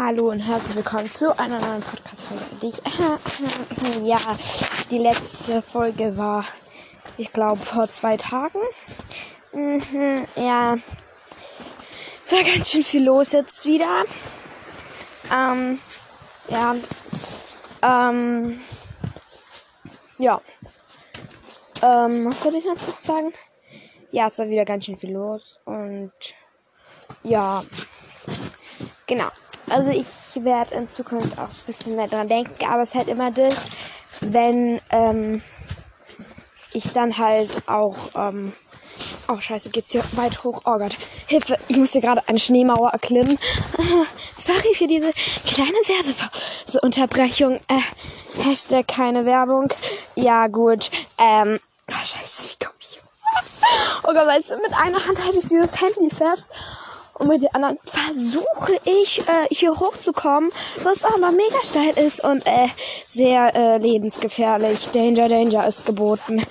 Hallo und herzlich willkommen zu einer neuen Podcast-Folge. Ich, ja, die letzte Folge war, ich glaube, vor zwei Tagen. Mhm, ja, es war ganz schön viel los jetzt wieder. Ähm, ja, ähm, ja. Ähm, was soll ich noch sagen? Ja, es war wieder ganz schön viel los und ja, genau. Also ich werde in Zukunft auch ein bisschen mehr dran denken, aber es ist halt immer das, wenn ähm, ich dann halt auch, ähm, oh scheiße, geht's hier weit hoch, oh Gott, Hilfe, ich muss hier gerade eine Schneemauer erklimmen. Sorry für diese kleine Werbeunterbrechung. Äh, Hashtag keine Werbung. Ja gut, ähm, oh scheiße, wie komm ich? Oh Gott, weißt du, mit einer Hand halte ich dieses Handy fest und mit den anderen versuche ich äh, hier hochzukommen, was aber mega steil ist und äh, sehr äh, lebensgefährlich. Danger, Danger ist geboten.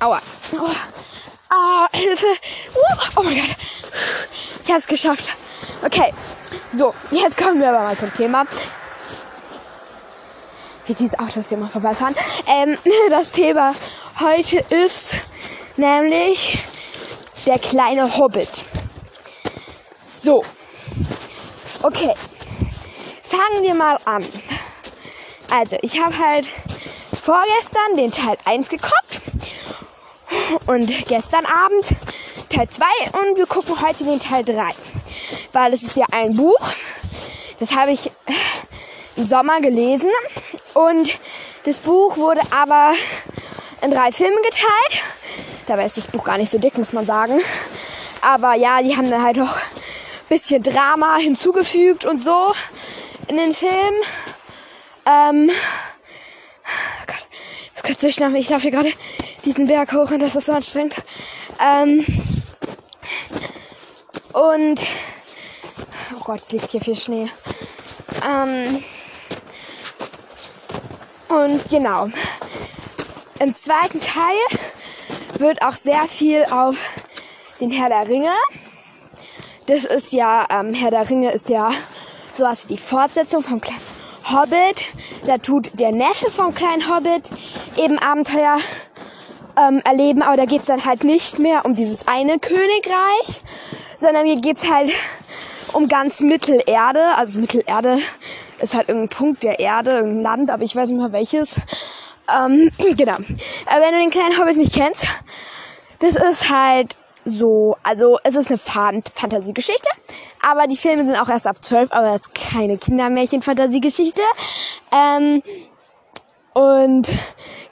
Aua. Aua. Ah, Hilfe. Uh, oh mein Gott. Ich habe es geschafft. Okay. So, jetzt kommen wir aber mal zum Thema. Wie diese Autos hier mal vorbeifahren. Ähm, das Thema heute ist nämlich der kleine Hobbit. So. Okay. Fangen wir mal an. Also, ich habe halt vorgestern den Teil 1 geguckt und gestern Abend Teil 2 und wir gucken heute den Teil 3. Weil es ist ja ein Buch. Das habe ich im Sommer gelesen und das Buch wurde aber in drei Filme geteilt. Dabei ist das Buch gar nicht so dick, muss man sagen. Aber ja, die haben dann halt auch bisschen Drama hinzugefügt und so in den Film. Ähm, oh Gott, das könnte ich noch, ich laufe hier gerade diesen Berg hoch und das ist so anstrengend. Ähm, und oh Gott, es liegt hier viel Schnee. Ähm, und genau. Im zweiten Teil wird auch sehr viel auf den Herr der Ringe das ist ja, ähm, Herr der Ringe ist ja sowas wie die Fortsetzung vom kleinen Hobbit. Da tut der Neffe vom kleinen Hobbit eben Abenteuer ähm, erleben, aber da geht's dann halt nicht mehr um dieses eine Königreich, sondern hier geht's halt um ganz Mittelerde. Also Mittelerde ist halt irgendein Punkt der Erde, irgendein Land, aber ich weiß nicht mehr welches. Ähm, genau. Aber wenn du den kleinen Hobbit nicht kennst, das ist halt so, also es ist eine Fantasiegeschichte, aber die Filme sind auch erst ab 12, aber es ist keine Kindermärchen-Fantasiegeschichte. Ähm, und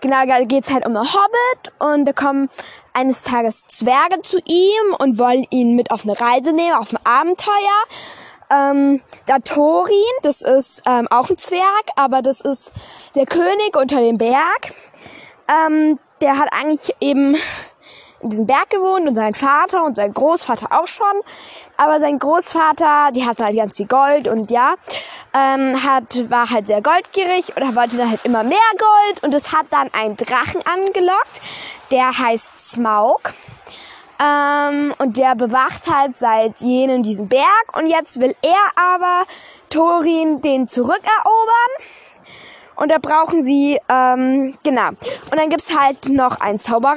genau, da geht's halt um einen Hobbit und da kommen eines Tages Zwerge zu ihm und wollen ihn mit auf eine Reise nehmen, auf ein Abenteuer. Ähm, da Thorin, das ist ähm, auch ein Zwerg, aber das ist der König unter dem Berg. Ähm, der hat eigentlich eben in diesem Berg gewohnt und sein Vater und sein Großvater auch schon. Aber sein Großvater, die hatten halt ganz viel Gold und ja, ähm, hat, war halt sehr goldgierig und er wollte dann halt immer mehr Gold und es hat dann einen Drachen angelockt, der heißt Smaug. Ähm, und der bewacht halt seit jenem diesen Berg und jetzt will er aber Thorin den zurückerobern. Und da brauchen sie, ähm, genau. Und dann gibt's halt noch einen Zauberer.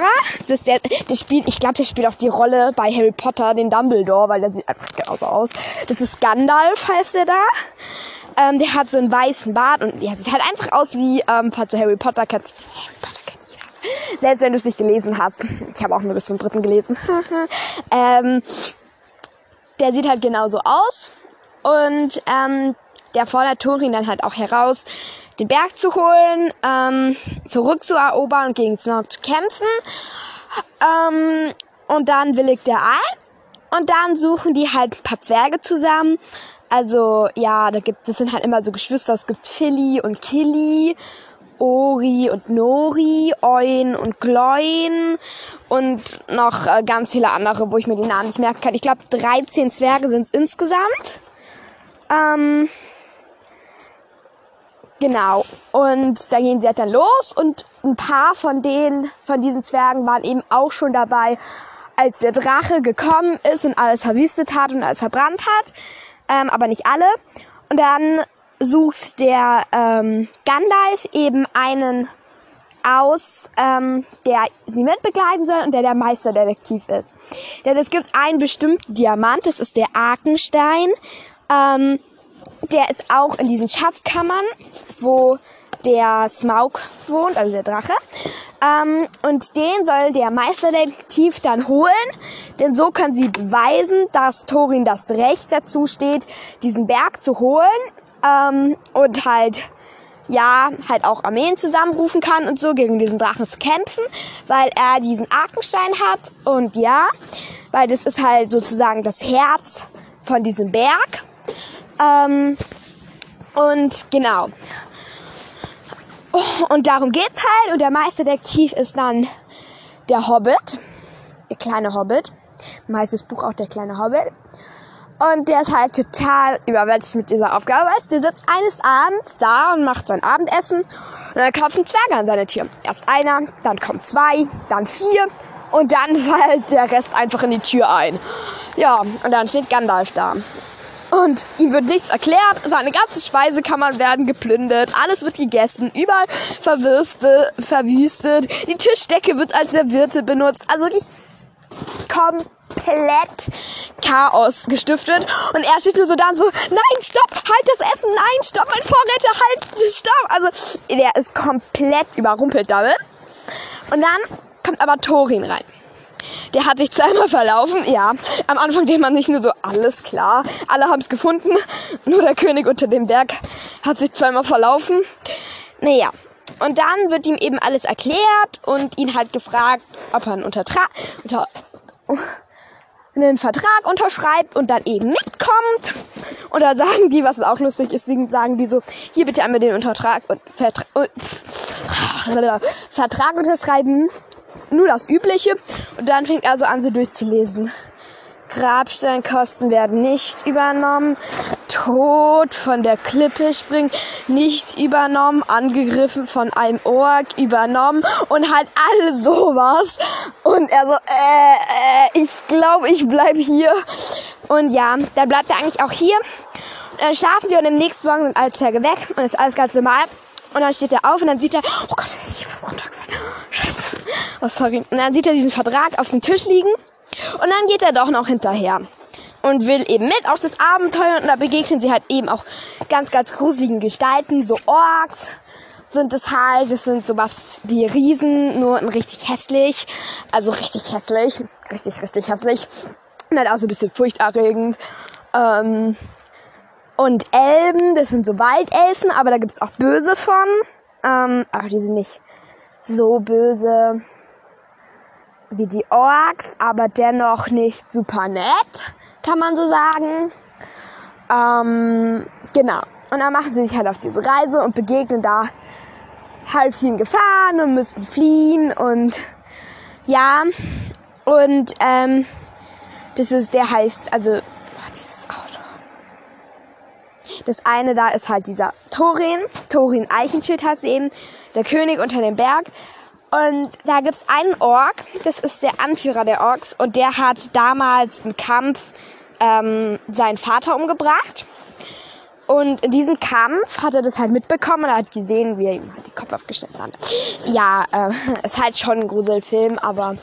Das, der, der spielt, ich glaube, der spielt auch die Rolle bei Harry Potter, den Dumbledore, weil der sieht einfach genauso aus. Das ist Gandalf, heißt der da. Ähm, der hat so einen weißen Bart und der sieht halt einfach aus wie, ähm, falls du Harry Potter kennst. Harry Potter kennst du Selbst wenn du es nicht gelesen hast. Ich habe auch nur bis zum dritten gelesen. ähm, der sieht halt genauso aus. Und ähm, der fordert Thorin dann halt auch heraus, den Berg zu holen, ähm, zurückzuerobern und gegen Smaug zu kämpfen. Ähm, und dann willigt er ein. Und dann suchen die halt ein paar Zwerge zusammen. Also, ja, da gibt, es sind halt immer so Geschwister. Es gibt Philly und Killy, Ori und Nori, Oin und Gloin und noch äh, ganz viele andere, wo ich mir die Namen nicht merken kann. Ich glaube, 13 Zwerge sind es insgesamt. Ähm, Genau. Und da gehen sie halt dann los und ein paar von denen, von diesen Zwergen waren eben auch schon dabei, als der Drache gekommen ist und alles verwüstet hat und alles verbrannt hat. Ähm, aber nicht alle. Und dann sucht der ähm, Gandalf eben einen aus, ähm, der sie mitbegleiten soll und der der Meisterdetektiv ist. Denn es gibt einen bestimmten Diamant, das ist der Arkenstein. Ähm, der ist auch in diesen Schatzkammern, wo der Smaug wohnt, also der Drache. Ähm, und den soll der Meisterdetektiv dann holen, denn so können sie beweisen, dass Thorin das Recht dazu steht, diesen Berg zu holen ähm, und halt ja, halt auch Armeen zusammenrufen kann und so, gegen diesen Drachen zu kämpfen, weil er diesen Arkenstein hat und ja, weil das ist halt sozusagen das Herz von diesem Berg. Ähm, und genau. Und darum geht's halt. Und der Meisterdetektiv ist dann der Hobbit. Der kleine Hobbit. Meistes Buch auch der kleine Hobbit. Und der ist halt total überwältigt mit dieser Aufgabe. Weißt, der sitzt eines Abends da und macht sein Abendessen. Und dann klopfen Zwerge an seine Tür. Erst einer, dann kommen zwei, dann vier. Und dann fällt der Rest einfach in die Tür ein. Ja, und dann steht Gandalf da. Und ihm wird nichts erklärt. Seine ganze Speisekammer werden geplündert. Alles wird gegessen. Überall verwüstet, verwüstet. Die Tischdecke wird als Serviette benutzt. Also wirklich komplett Chaos gestiftet. Und er steht nur so da und so, nein, stopp, halt das Essen, nein, stopp, mein Vorräte, halt, stopp. Also, der ist komplett überrumpelt damit. Und dann kommt aber Thorin rein. Der hat sich zweimal verlaufen, ja. Am Anfang denkt man sich nur so, alles klar, alle haben es gefunden. Nur der König unter dem Berg hat sich zweimal verlaufen. Naja, und dann wird ihm eben alles erklärt und ihn halt gefragt, ob er einen, Untertra unter einen Vertrag unterschreibt und dann eben mitkommt. Und dann sagen die, was auch lustig ist, sagen die so, hier bitte einmal den Untertrag und Vertra Vertrag unterschreiben nur das Übliche. Und dann fängt er so an, sie durchzulesen. Grabsteinkosten werden nicht übernommen. Tod von der Klippe springen nicht übernommen. Angegriffen von einem Ork übernommen. Und halt alles sowas. Und er so, äh, äh, ich glaube, ich bleib hier. Und ja, dann bleibt er eigentlich auch hier. Und dann schlafen sie und im nächsten Morgen sind alle Zwerge weg. Und ist alles ganz normal. Und dann steht er auf und dann sieht er, oh Gott, hier was runtergefallen. Oh, sorry. Und dann sieht er diesen Vertrag auf dem Tisch liegen. Und dann geht er doch noch hinterher. Und will eben mit auf das Abenteuer. Und da begegnen sie halt eben auch ganz, ganz gruseligen Gestalten. So Orks sind es halt. Das sind sowas wie Riesen, nur richtig hässlich. Also richtig hässlich. Richtig, richtig hässlich. Und halt auch so ein bisschen furchterregend. Ähm, und Elben, das sind so Waldelfen, aber da gibt's auch böse von. Ähm, aber die sind nicht so böse wie die Orks, aber dennoch nicht super nett, kann man so sagen. Ähm, genau. Und dann machen sie sich halt auf diese Reise und begegnen da halt vielen Gefahren und müssen fliehen und ja. Und ähm, das ist, der heißt, also, boah, dieses Auto. Das eine da ist halt dieser Thorin. Thorin Eichenschild heißt eben. Der König unter dem Berg. Und da gibt's einen Ork, das ist der Anführer der Orks und der hat damals im Kampf ähm, seinen Vater umgebracht. Und in diesem Kampf hat er das halt mitbekommen und er hat gesehen, wie er ihm halt den Kopf aufgeschnitten hat. Ja, äh, ist halt schon ein Gruselfilm, aber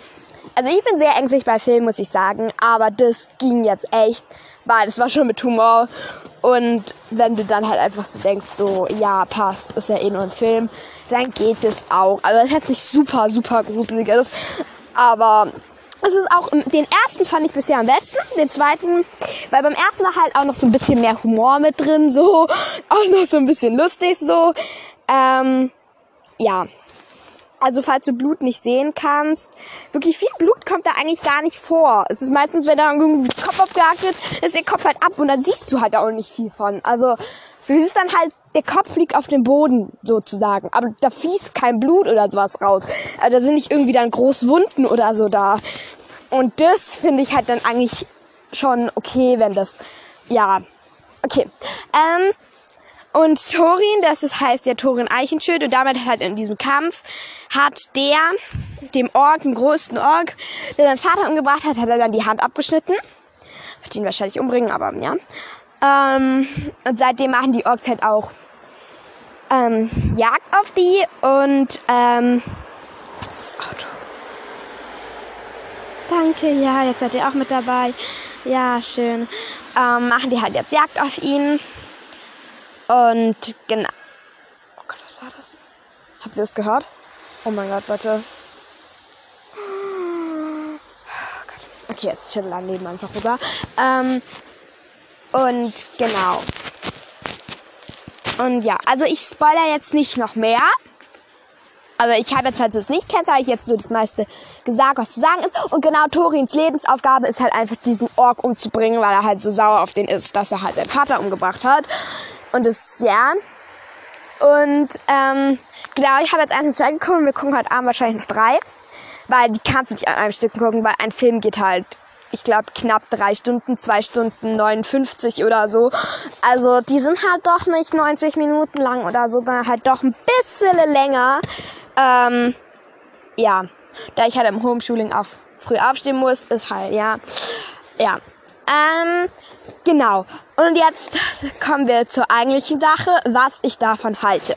also ich bin sehr ängstlich bei Filmen, muss ich sagen, aber das ging jetzt echt weil das war schon mit Humor. Und wenn du dann halt einfach so denkst, so, ja, passt, ist ja eh nur ein Film, dann geht das auch. Also es hat sich super, super gruselig ist. Aber es ist auch, den ersten fand ich bisher am besten, den zweiten, weil beim ersten war halt auch noch so ein bisschen mehr Humor mit drin, so, auch noch so ein bisschen lustig, so. Ähm, ja, also falls du Blut nicht sehen kannst, wirklich viel Blut kommt da eigentlich gar nicht vor. Es ist meistens, wenn da irgendwie Kopf abgehakt wird, ist der Kopf halt ab und dann siehst du halt auch nicht viel von. Also du siehst dann halt, der Kopf liegt auf dem Boden sozusagen, aber da fließt kein Blut oder sowas raus. Also da sind nicht irgendwie dann groß Wunden oder so da. Und das finde ich halt dann eigentlich schon okay, wenn das, ja, okay. Ähm, und Thorin, das ist, heißt der Thorin Eichenschild und damit halt in diesem Kampf hat der, dem Ork, dem größten Ork, der seinen Vater umgebracht hat, hat er dann die Hand abgeschnitten. Wird ihn wahrscheinlich umbringen, aber ja. Ähm, und seitdem machen die Orks halt auch ähm, Jagd auf die und ähm, das Auto. Danke, ja, jetzt seid ihr auch mit dabei. Ja, schön. Ähm, machen die halt jetzt Jagd auf ihn. Und genau. Oh Gott, was war das? Habt ihr das gehört? Oh mein Gott, Leute. Oh. Okay, jetzt wir daneben einfach rüber. Ähm, und genau. Und ja, also ich spoiler jetzt nicht noch mehr. Aber ich habe jetzt halt so das nicht kennt, habe ich jetzt so das meiste gesagt, was zu sagen ist. Und genau Torins Lebensaufgabe ist halt einfach diesen Ork umzubringen, weil er halt so sauer auf den ist, dass er halt seinen Vater umgebracht hat. Und das, ja. Und ähm, genau, ich habe jetzt eins und zwei geguckt und wir gucken heute Abend wahrscheinlich noch drei. Weil die kannst du nicht an einem Stück gucken, weil ein Film geht halt ich glaube, knapp drei Stunden, zwei Stunden 59 oder so. Also die sind halt doch nicht 90 Minuten lang oder so, sondern halt doch ein bisschen länger. Ähm, ja, da ich halt im Homeschooling auf früh aufstehen muss, ist halt, ja, ja. Ähm, genau. Und jetzt kommen wir zur eigentlichen Sache, was ich davon halte.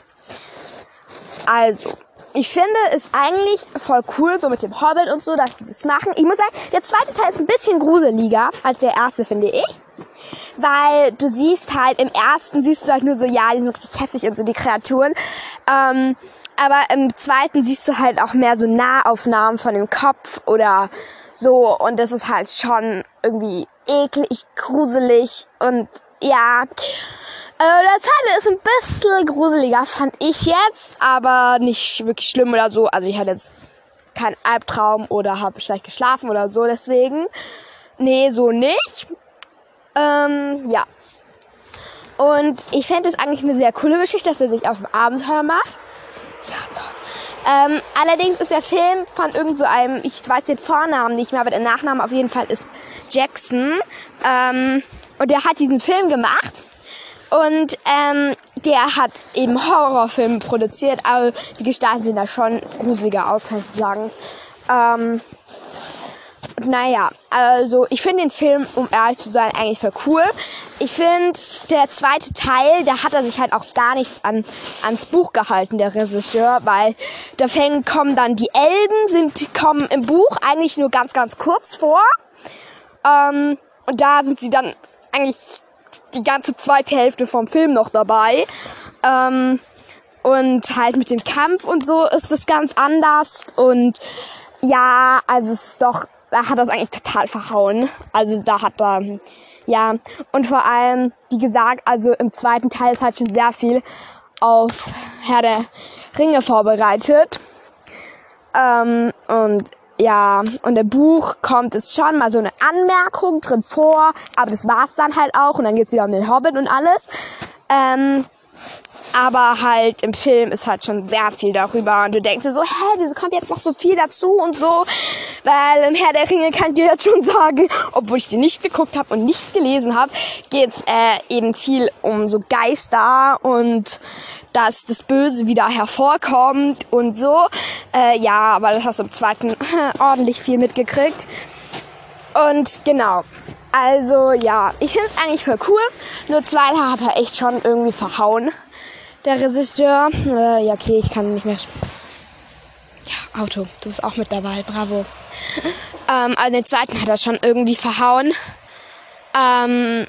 Also, ich finde es eigentlich voll cool, so mit dem Hobbit und so, dass die das machen. Ich muss sagen, der zweite Teil ist ein bisschen gruseliger als der erste, finde ich. Weil du siehst halt, im ersten siehst du halt nur so, ja, die sind richtig hässlich und so, die Kreaturen. Ähm, aber im zweiten siehst du halt auch mehr so Nahaufnahmen von dem Kopf oder so. Und das ist halt schon irgendwie eklig, gruselig und ja. Äh, der zweite ist ein bisschen gruseliger, fand ich jetzt, aber nicht wirklich schlimm oder so. Also ich hatte jetzt keinen Albtraum oder habe schlecht geschlafen oder so, deswegen. Nee, so nicht. Ähm, ja. Und ich fände es eigentlich eine sehr coole Geschichte, dass er sich auf dem Abenteuer macht. Ja, doch. Ähm, allerdings ist der Film von irgend so einem, ich weiß den Vornamen nicht mehr, aber der Nachname auf jeden Fall ist Jackson. Ähm, und der hat diesen Film gemacht. Und ähm, der hat eben Horrorfilme produziert, aber die Gestalten sehen da schon gruseliger aus, kann ich sagen. Ähm, naja, also ich finde den Film, um ehrlich zu sein, eigentlich voll cool. Ich finde, der zweite Teil, da hat er sich halt auch gar nicht an, ans Buch gehalten, der Regisseur, weil da fängen, kommen dann die Elben, sind, kommen im Buch eigentlich nur ganz, ganz kurz vor. Ähm, und da sind sie dann eigentlich die ganze zweite Hälfte vom Film noch dabei. Ähm, und halt mit dem Kampf und so ist es ganz anders. Und ja, also es ist doch, da hat das eigentlich total verhauen. Also da hat er, ja. Und vor allem, wie gesagt, also im zweiten Teil ist halt schon sehr viel auf Herr der Ringe vorbereitet. Ähm, und ja, und im Buch kommt es schon mal so eine Anmerkung drin vor, aber das war's dann halt auch und dann geht's wieder um den Hobbit und alles. Ähm, aber halt im Film ist halt schon sehr viel darüber und du denkst dir so, hä, wieso kommt jetzt noch so viel dazu und so, weil im Herr der Ringe kann ich dir jetzt schon sagen, obwohl ich den nicht geguckt habe und nicht gelesen habe, geht's äh, eben viel um so Geister und dass das Böse wieder hervorkommt und so. Äh, ja, aber das hast du im zweiten ordentlich viel mitgekriegt. Und genau. Also ja, ich finde es eigentlich voll cool. Nur zweiter hat er echt schon irgendwie verhauen der Regisseur. Äh, ja, okay, ich kann nicht mehr. Ja, Auto, du bist auch mit dabei, bravo. Ähm, also den zweiten hat er schon irgendwie verhauen. Ähm,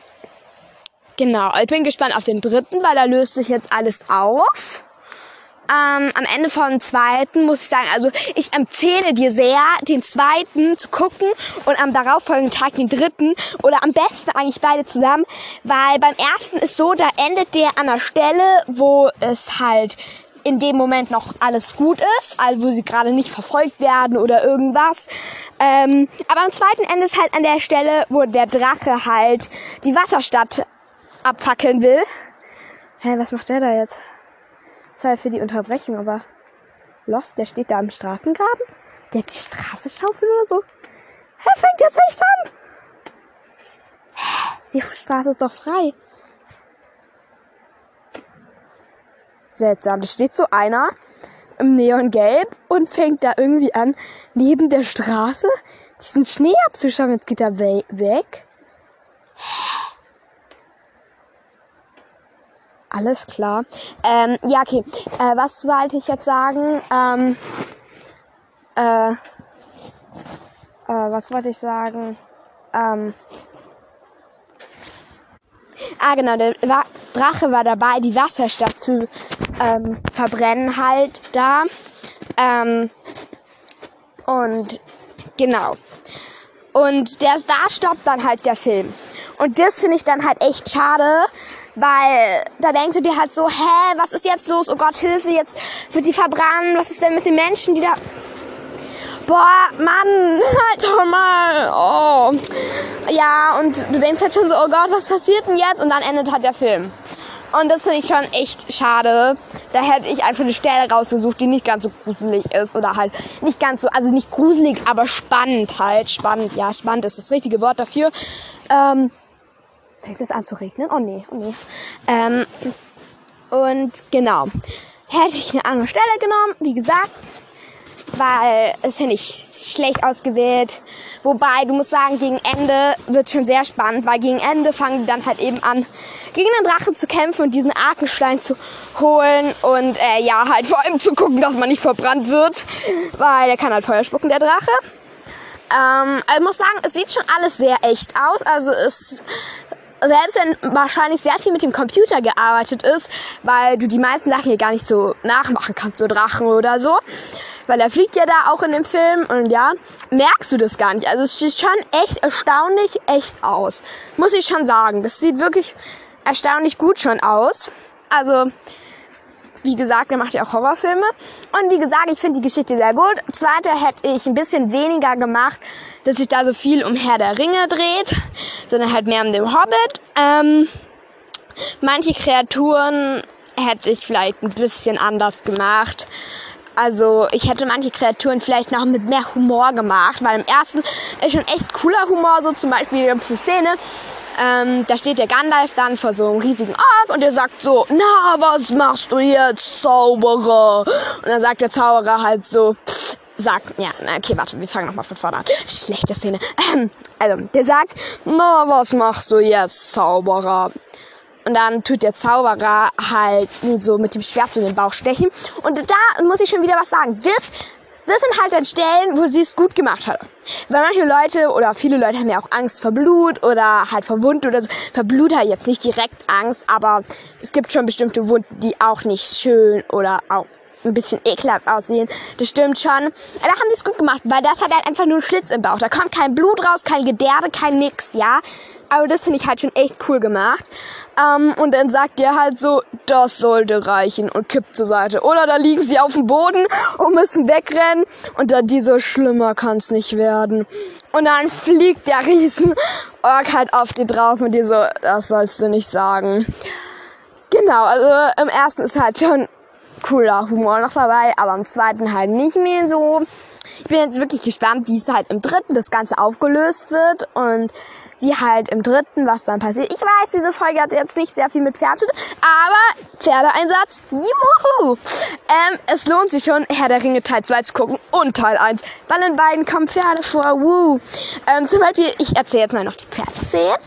genau, ich bin gespannt auf den dritten, weil da löst sich jetzt alles auf ähm, am Ende vom zweiten muss ich sagen, also ich empfehle dir sehr, den zweiten zu gucken und am darauffolgenden Tag den dritten oder am besten eigentlich beide zusammen, weil beim ersten ist so, da endet der an der Stelle, wo es halt in dem Moment noch alles gut ist, also wo sie gerade nicht verfolgt werden oder irgendwas. Ähm, aber am zweiten Ende ist halt an der Stelle, wo der Drache halt die Wasserstadt abfackeln will. Hä, was macht der da jetzt? Sorry für die Unterbrechung, aber Lost, der steht da am Straßengraben? Der hat die Straße schaufeln oder so? Hä, fängt jetzt echt an? Die Straße ist doch frei. Seltsam, da steht so einer im Neongelb und fängt da irgendwie an, neben der Straße diesen Schnee abzuschauen. Jetzt geht er we weg. Alles klar. Ähm, ja, okay. Äh, was wollte ich jetzt sagen? Ähm, äh, äh, was wollte ich sagen? Ähm, ah, genau, der Drache war dabei, die Wasserstadt zu ähm, verbrennen halt da. Ähm, und genau. Und der, da stoppt dann halt der Film. Und das finde ich dann halt echt schade, weil da denkst du dir halt so, hä, was ist jetzt los? Oh Gott, Hilfe, jetzt wird die verbrannt. Was ist denn mit den Menschen, die da... Boah, Mann, halt doch mal. Oh. Ja, und du denkst halt schon so, oh Gott, was passiert denn jetzt? Und dann endet halt der Film. Und das finde ich schon echt schade. Da hätte ich einfach eine Stelle rausgesucht, die nicht ganz so gruselig ist. Oder halt nicht ganz so, also nicht gruselig, aber spannend halt. Spannend, ja, spannend ist das richtige Wort dafür. Ähm, fängt es an zu regnen? Oh nee, oh nee. Ähm, und genau. Hätte ich eine andere Stelle genommen, wie gesagt, weil es ja nicht schlecht ausgewählt. Wobei, du musst sagen, gegen Ende wird schon sehr spannend, weil gegen Ende fangen die dann halt eben an, gegen den Drachen zu kämpfen und diesen Arkenstein zu holen und äh, ja, halt vor allem zu gucken, dass man nicht verbrannt wird, weil der kann halt Feuer spucken, der Drache. Ähm, ich muss sagen, es sieht schon alles sehr echt aus. Also es selbst wenn wahrscheinlich sehr viel mit dem Computer gearbeitet ist, weil du die meisten Sachen hier gar nicht so nachmachen kannst, so Drachen oder so. Weil er fliegt ja da auch in dem Film und ja, merkst du das gar nicht. Also es sieht schon echt erstaunlich echt aus. Muss ich schon sagen. Das sieht wirklich erstaunlich gut schon aus. Also, wie gesagt, er macht ja auch Horrorfilme. Und wie gesagt, ich finde die Geschichte sehr gut. Zweite hätte ich ein bisschen weniger gemacht, dass sich da so viel um Herr der Ringe dreht, sondern halt mehr um den Hobbit. Ähm, manche Kreaturen hätte ich vielleicht ein bisschen anders gemacht. Also ich hätte manche Kreaturen vielleicht noch mit mehr Humor gemacht, weil im ersten ist schon echt cooler Humor, so zum Beispiel die ganze Szene. Ähm, da steht der Gandalf dann vor so einem riesigen Ork und der sagt so, na, was machst du jetzt, Zauberer? Und dann sagt der Zauberer halt so, pff, sagt, ja, okay, warte, wir fangen nochmal von vorne an. Schlechte Szene. Also, der sagt, na, was machst du jetzt, Zauberer? Und dann tut der Zauberer halt so mit dem Schwert in den Bauch stechen. Und da muss ich schon wieder was sagen. Das, das sind halt dann Stellen, wo sie es gut gemacht hat. Weil manche Leute oder viele Leute haben ja auch Angst vor Blut oder halt vor Wunden oder so. Vor Blut hat jetzt nicht direkt Angst, aber es gibt schon bestimmte Wunden, die auch nicht schön oder auch ein bisschen ekelhaft aussehen. Das stimmt schon. Da haben sie es gut gemacht, weil das hat halt einfach nur einen Schlitz im Bauch. Da kommt kein Blut raus, kein Gedärme, kein nix, ja. Aber das finde ich halt schon echt cool gemacht. Ähm, und dann sagt er halt so, das sollte reichen und kippt zur Seite. Oder da liegen sie auf dem Boden und müssen wegrennen. Und dann die so, schlimmer kann's nicht werden. Und dann fliegt der riesen Ork halt auf die drauf und die so, das sollst du nicht sagen. Genau, also im ersten ist halt schon cooler Humor noch dabei, aber im zweiten halt nicht mehr so. Ich bin jetzt wirklich gespannt, wie es halt im dritten das Ganze aufgelöst wird und wie halt im dritten, was dann passiert. Ich weiß, diese Folge hat jetzt nicht sehr viel mit Pferd zu tun, aber Pferdeeinsatz, juhu! Ähm, es lohnt sich schon, Herr der Ringe Teil 2 zu gucken und Teil 1, weil in beiden kommen Pferde vor, wuh! Ähm, zum Beispiel, ich erzähle jetzt mal noch die Pferdeszenen,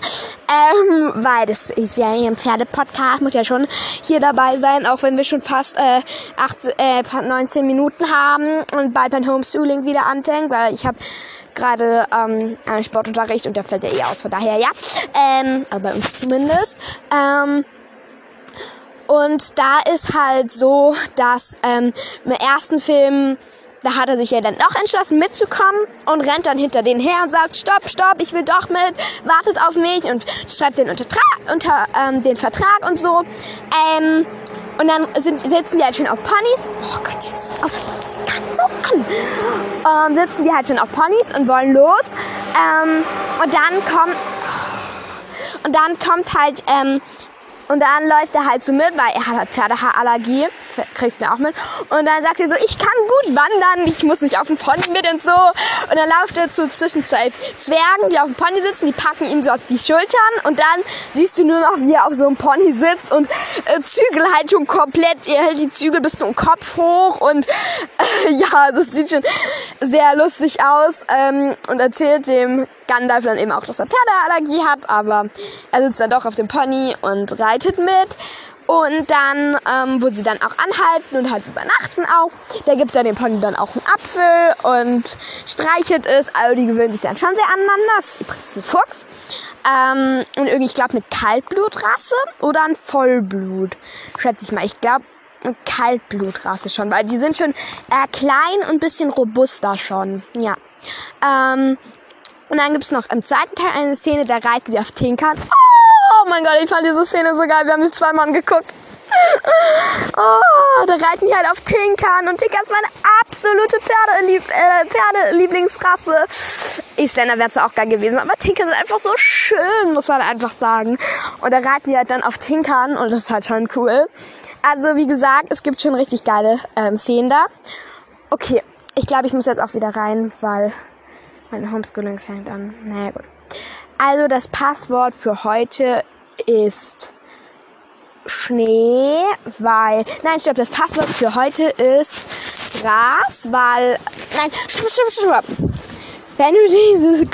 ähm, weil das ist ja hier ein Pferdepodcast, muss ja schon hier dabei sein, auch wenn wir schon fast äh, 8, äh, 19 Minuten haben und bald mein Homeschooling wieder anfängt, weil ich habe gerade ähm, einen Sportunterricht und der fällt ja eh aus. Von daher ja. Ähm, also bei uns zumindest. Ähm, und da ist halt so, dass ähm, im ersten Film da hat er sich ja dann doch entschlossen mitzukommen und rennt dann hinter denen her und sagt, stopp, stopp, ich will doch mit, wartet auf mich und schreibt den unter, unter ähm, den Vertrag und so. Ähm, und dann sind, sitzen die halt schon auf Ponys. Oh Gott, dieses Das kann so an. Ähm, sitzen die halt schon auf Ponys und wollen los. Ähm, und dann kommt, und dann kommt halt, ähm, und dann läuft er halt so mit, weil er hat halt Pferdehaarallergie. Kriegst du auch mit. Und dann sagt er so, ich kann gut wandern, ich muss nicht auf dem Pony mit und so. Und dann läuft er zu zwischen zwei Zwergen, die auf dem Pony sitzen, die packen ihm so auf die Schultern. Und dann siehst du nur noch, wie er auf so einem Pony sitzt und äh, Zügelhaltung komplett. Er hält die Zügel bis zum Kopf hoch. Und äh, ja, das sieht schon sehr lustig aus. Ähm, und erzählt dem Gandalf dann eben auch, dass er Pferdeallergie hat, aber er sitzt dann doch auf dem Pony und reitet mit. Und dann, ähm, wo sie dann auch anhalten und halt übernachten auch. Da gibt er dem Pony dann auch einen Apfel und streichelt es. Also die gewöhnen sich dann schon sehr aneinander. Das ist übrigens ein Fuchs. Ähm, und irgendwie, ich glaube, eine Kaltblutrasse oder ein Vollblut. Schätze ich mal. Ich glaube, eine Kaltblutrasse schon, weil die sind schon äh, klein und bisschen robuster schon. Ja. Ähm, und dann gibt's noch im zweiten Teil eine Szene, da reiten sie auf Tinkern. Oh mein Gott, ich fand diese Szene so geil. Wir haben sie zweimal angeguckt. Oh, da reiten die halt auf Tinkern und Tinker ist meine absolute Pferdelieb äh, Pferdelieblingsrasse. Isländer wäre zwar auch geil gewesen, aber Tinker sind einfach so schön, muss man einfach sagen. Und da reiten die halt dann auf Tinkern und das ist halt schon cool. Also wie gesagt, es gibt schon richtig geile ähm, Szenen da. Okay, ich glaube, ich muss jetzt auch wieder rein, weil mein Homeschooling fängt an. Naja, gut. Also das Passwort für heute ist Schnee, weil. Nein, stopp, das Passwort für heute ist Gras, weil. Nein, stopp, stopp, stopp. Wenn du dieses,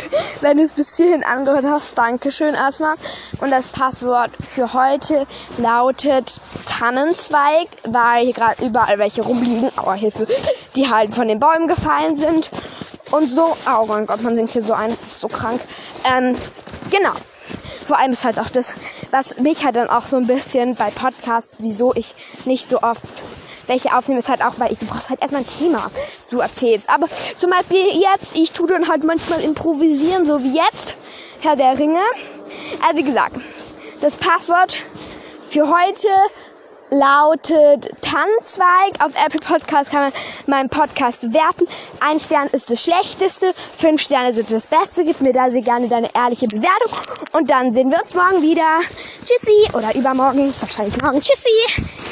wenn du es bis hierhin angehört hast, Dankeschön erstmal. Und das Passwort für heute lautet Tannenzweig, weil hier gerade überall welche rumliegen, aber Hilfe, die halt von den Bäumen gefallen sind. Und so, oh mein Gott, man singt hier so ein, das ist so krank. Ähm, genau. Vor allem ist halt auch das, was mich halt dann auch so ein bisschen bei Podcasts, wieso ich nicht so oft welche aufnehme, ist halt auch, weil ich, du brauchst halt erstmal ein Thema, du erzählst. Aber zum Beispiel jetzt, ich tue dann halt manchmal improvisieren, so wie jetzt, Herr der Ringe. Also wie gesagt, das Passwort für heute lautet Tannenzweig. Auf Apple Podcast kann man meinen Podcast bewerten. Ein Stern ist das Schlechteste, fünf Sterne sind das Beste. Gib mir da sehr gerne deine ehrliche Bewertung. Und dann sehen wir uns morgen wieder. Tschüssi. Oder übermorgen. Wahrscheinlich morgen. Tschüssi.